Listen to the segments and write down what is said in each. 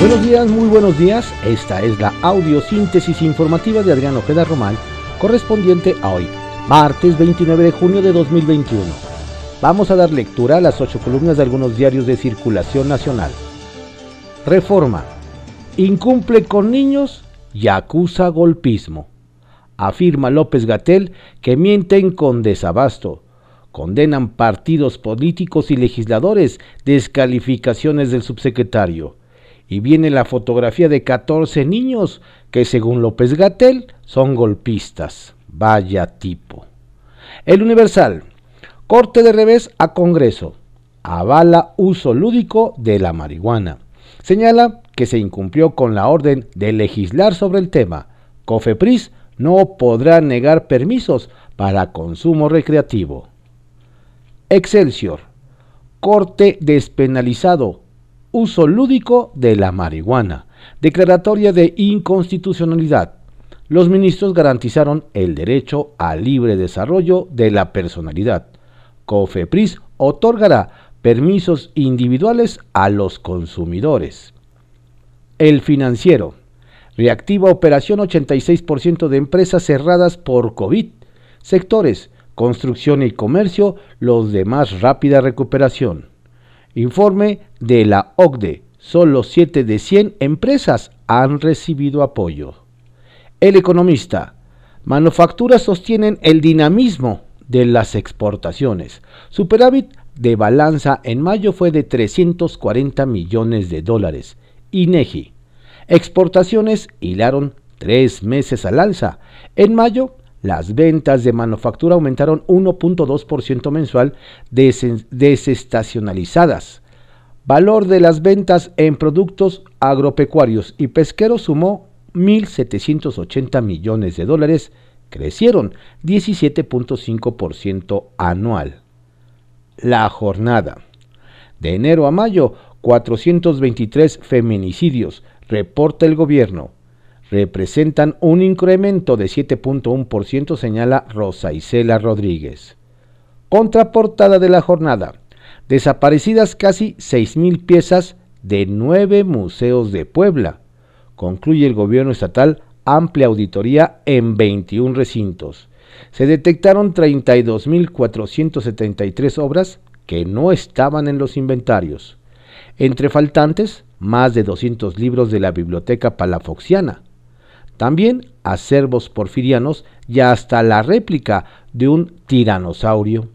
Buenos días, muy buenos días. Esta es la audiosíntesis informativa de Adrián Ojeda Román, correspondiente a hoy, martes 29 de junio de 2021. Vamos a dar lectura a las ocho columnas de algunos diarios de circulación nacional. Reforma. Incumple con niños y acusa golpismo. Afirma López Gatel que mienten con desabasto. Condenan partidos políticos y legisladores descalificaciones del subsecretario y viene la fotografía de 14 niños que según López Gatel son golpistas. Vaya tipo. El Universal. Corte de revés a Congreso. Avala uso lúdico de la marihuana. Señala que se incumplió con la orden de legislar sobre el tema. Cofepris no podrá negar permisos para consumo recreativo. Excelsior. Corte despenalizado uso lúdico de la marihuana, declaratoria de inconstitucionalidad. Los ministros garantizaron el derecho al libre desarrollo de la personalidad. COFEPRIS otorgará permisos individuales a los consumidores. El financiero. Reactiva operación 86% de empresas cerradas por COVID. Sectores, construcción y comercio, los de más rápida recuperación. Informe de la OCDE. Solo 7 de 100 empresas han recibido apoyo. El economista. Manufacturas sostienen el dinamismo de las exportaciones. Superávit de balanza en mayo fue de 340 millones de dólares. INEGI. Exportaciones hilaron tres meses al alza. En mayo, las ventas de manufactura aumentaron 1.2% mensual desestacionalizadas. Valor de las ventas en productos agropecuarios y pesqueros sumó 1.780 millones de dólares, crecieron 17.5% anual. La jornada. De enero a mayo, 423 feminicidios, reporta el gobierno representan un incremento de 7.1%, señala Rosa Isela Rodríguez. Contraportada de la jornada. Desaparecidas casi 6.000 piezas de nueve museos de Puebla. Concluye el gobierno estatal amplia auditoría en 21 recintos. Se detectaron 32.473 obras que no estaban en los inventarios. Entre faltantes, más de 200 libros de la Biblioteca Palafoxiana, también acervos porfirianos y hasta la réplica de un tiranosaurio.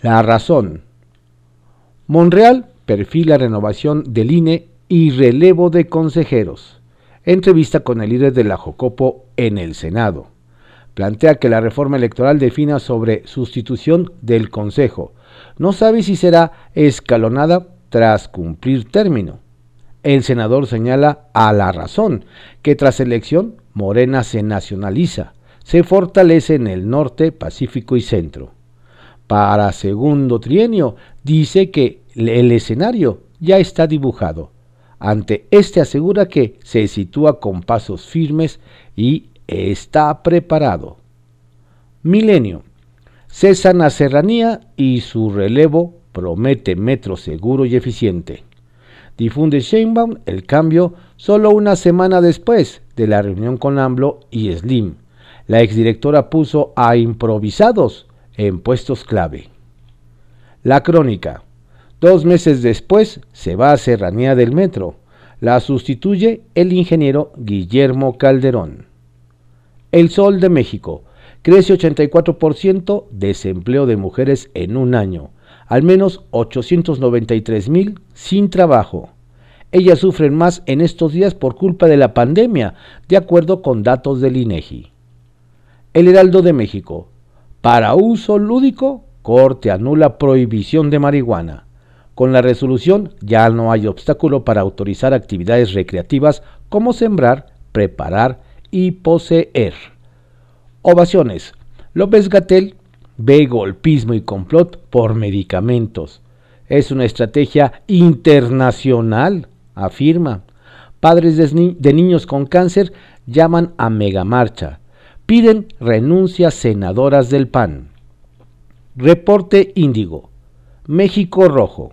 La razón. Monreal perfila renovación del INE y relevo de consejeros. Entrevista con el líder de la Jocopo en el Senado. Plantea que la reforma electoral defina sobre sustitución del Consejo. No sabe si será escalonada tras cumplir término el senador señala a la razón que tras elección Morena se nacionaliza, se fortalece en el norte, Pacífico y centro. Para segundo trienio dice que el escenario ya está dibujado. Ante este asegura que se sitúa con pasos firmes y está preparado. Milenio. Cesan a Serranía y su relevo promete metro seguro y eficiente difunde Sheinbaum el cambio solo una semana después de la reunión con AMLO y Slim. La exdirectora puso a improvisados en puestos clave. La crónica. Dos meses después se va a Serranía del Metro. La sustituye el ingeniero Guillermo Calderón. El Sol de México. Crece 84% desempleo de mujeres en un año al menos 893 mil sin trabajo. Ellas sufren más en estos días por culpa de la pandemia, de acuerdo con datos del INEGI. El Heraldo de México. Para uso lúdico, Corte anula prohibición de marihuana. Con la resolución ya no hay obstáculo para autorizar actividades recreativas como sembrar, preparar y poseer. Ovaciones. López Gatel ve golpismo y complot por medicamentos. Es una estrategia internacional, afirma. Padres de, niños con cáncer llaman a megamarcha. Piden renuncias senadoras del PAN. Reporte Índigo. México Rojo.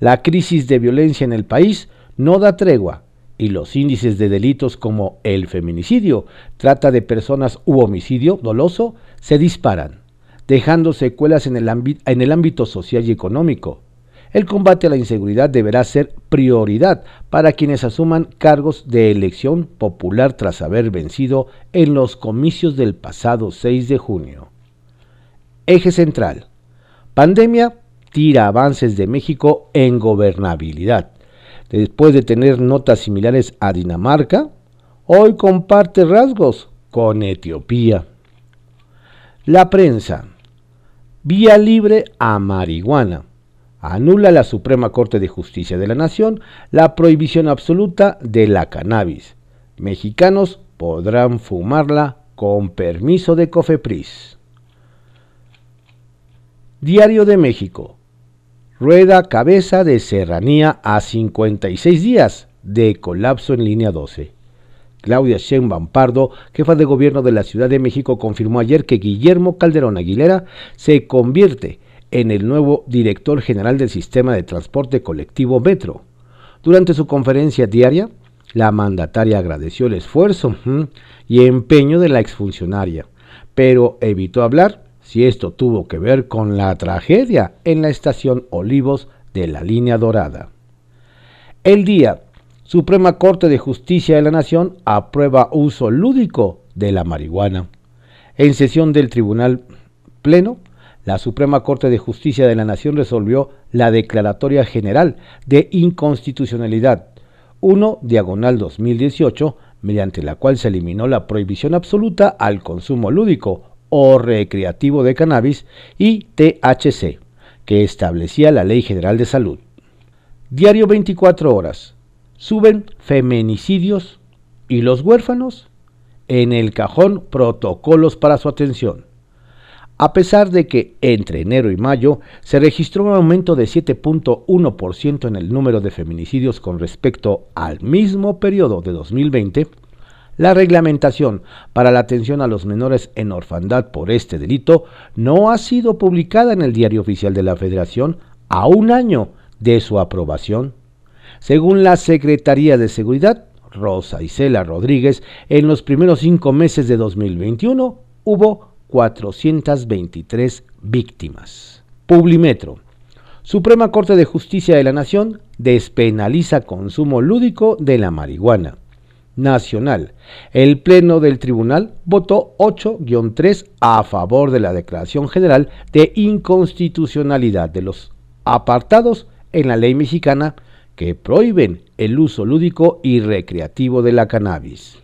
La crisis de violencia en el país no da tregua y los índices de delitos como el feminicidio, trata de personas u homicidio doloso se disparan, dejando secuelas en el, ámbito social y económico. El combate a la inseguridad deberá ser prioridad para quienes asuman cargos de elección popular tras haber vencido en los comicios del pasado 6 de junio. Eje central. Pandemia tira avances de México en gobernabilidad. Después de tener notas similares a Dinamarca, hoy comparte rasgos con Etiopía. La prensa. Vía libre a marihuana anula la Suprema Corte de Justicia de la Nación la prohibición absoluta de la cannabis. Mexicanos podrán fumarla con permiso de Cofepris. Diario de México. Rueda cabeza de serranía a 56 días de colapso en línea 12. Claudia Sheinbaum Pardo, jefa de gobierno de la Ciudad de México, confirmó ayer que Guillermo Calderón Aguilera se convierte en el nuevo director general del sistema de transporte colectivo Metro. Durante su conferencia diaria, la mandataria agradeció el esfuerzo y empeño de la exfuncionaria, pero evitó hablar si esto tuvo que ver con la tragedia en la estación Olivos de la línea dorada. El día, Suprema Corte de Justicia de la Nación aprueba uso lúdico de la marihuana. En sesión del Tribunal Pleno, la Suprema Corte de Justicia de la Nación resolvió la Declaratoria General de Inconstitucionalidad 1 diagonal 2018, mediante la cual se eliminó la prohibición absoluta al consumo lúdico o recreativo de cannabis y THC, que establecía la Ley General de Salud. Diario 24 horas. Suben feminicidios y los huérfanos en el cajón protocolos para su atención a pesar de que entre enero y mayo se registró un aumento de 7.1% en el número de feminicidios con respecto al mismo periodo de 2020, la reglamentación para la atención a los menores en orfandad por este delito no ha sido publicada en el Diario Oficial de la Federación a un año de su aprobación. Según la Secretaría de Seguridad, Rosa Isela Rodríguez, en los primeros cinco meses de 2021 hubo 423 víctimas. Publimetro. Suprema Corte de Justicia de la Nación despenaliza consumo lúdico de la marihuana. Nacional. El Pleno del Tribunal votó 8-3 a favor de la Declaración General de Inconstitucionalidad de los apartados en la ley mexicana que prohíben el uso lúdico y recreativo de la cannabis.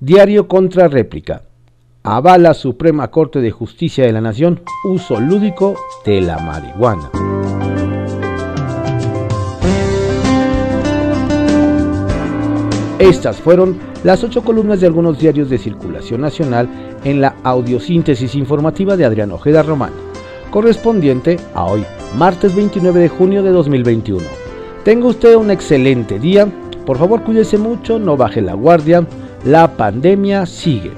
Diario contra réplica avala Suprema Corte de Justicia de la Nación uso lúdico de la marihuana. Estas fueron las ocho columnas de algunos diarios de circulación nacional en la audiosíntesis informativa de Adrián Ojeda Román, correspondiente a hoy, martes 29 de junio de 2021. Tenga usted un excelente día, por favor cuídese mucho, no baje la guardia, la pandemia sigue.